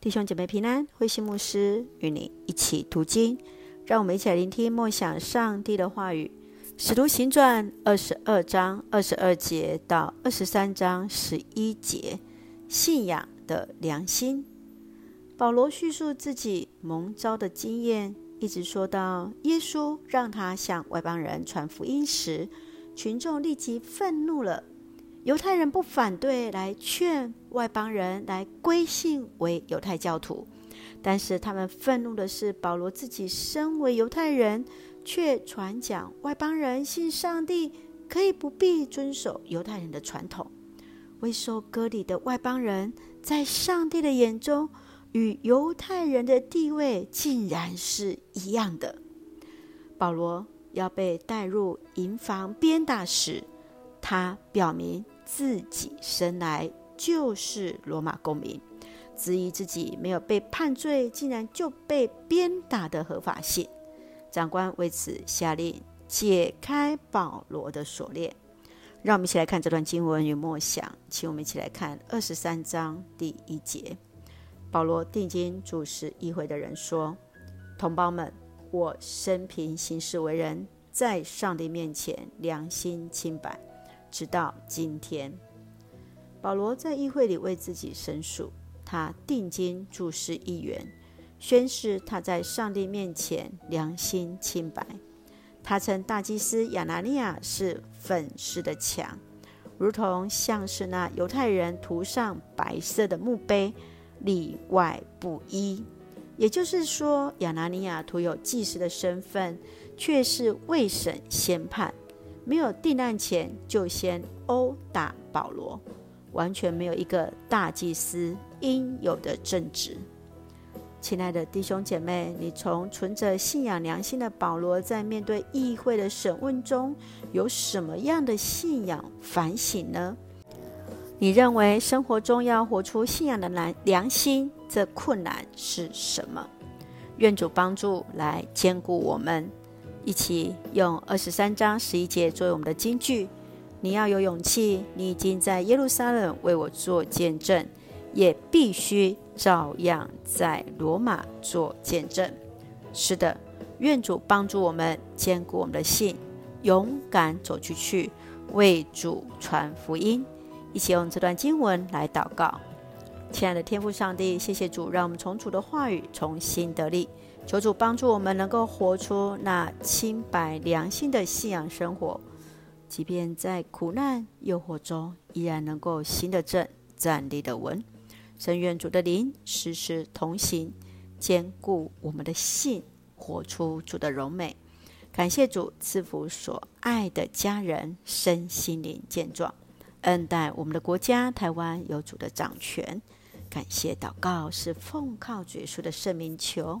弟兄姐妹平安，慧心牧师与你一起读经，让我们一起来聆听默想上帝的话语。《使徒行传》二十二章二十二节到二十三章十一节，信仰的良心。保罗叙述自己蒙召的经验，一直说到耶稣让他向外邦人传福音时，群众立即愤怒了。犹太人不反对来劝外邦人来归信为犹太教徒，但是他们愤怒的是保罗自己身为犹太人，却传讲外邦人信上帝可以不必遵守犹太人的传统。未受割礼的外邦人在上帝的眼中与犹太人的地位竟然是一样的。保罗要被带入营房鞭打时，他表明自己生来就是罗马公民，质疑自己没有被判罪，竟然就被鞭打的合法性。长官为此下令解开保罗的锁链。让我们一起来看这段经文与默想，请我们一起来看二十三章第一节。保罗定睛注视议会的人说：“同胞们，我生平行事为人，在上帝面前良心清白。”直到今天，保罗在议会里为自己申诉，他定睛注视议员，宣誓他在上帝面前良心清白。他称大祭司亚拿尼亚是粉饰的墙，如同像是那犹太人涂上白色的墓碑，里外不一。也就是说，亚拿尼亚涂有祭司的身份，却是未审先判。没有定案前就先殴打保罗，完全没有一个大祭司应有的正直。亲爱的弟兄姐妹，你从存着信仰良心的保罗在面对议会的审问中有什么样的信仰反省呢？你认为生活中要活出信仰的良良心，这困难是什么？愿主帮助来坚固我们。一起用二十三章十一节作为我们的金句。你要有勇气，你已经在耶路撒冷为我做见证，也必须照样在罗马做见证。是的，愿主帮助我们坚固我们的信，勇敢走出去为主传福音。一起用这段经文来祷告。亲爱的天父上帝，谢谢主，让我们从主的话语重新得力。求主帮助我们，能够活出那清白良心的信仰生活，即便在苦难诱惑中，依然能够行得正，站立得稳。深愿主的灵时时同行，坚固我们的信，活出主的荣美。感谢主赐福所爱的家人身心灵健壮，恩待我们的国家台湾有主的掌权。感谢祷告是奉靠主耶稣的圣名求。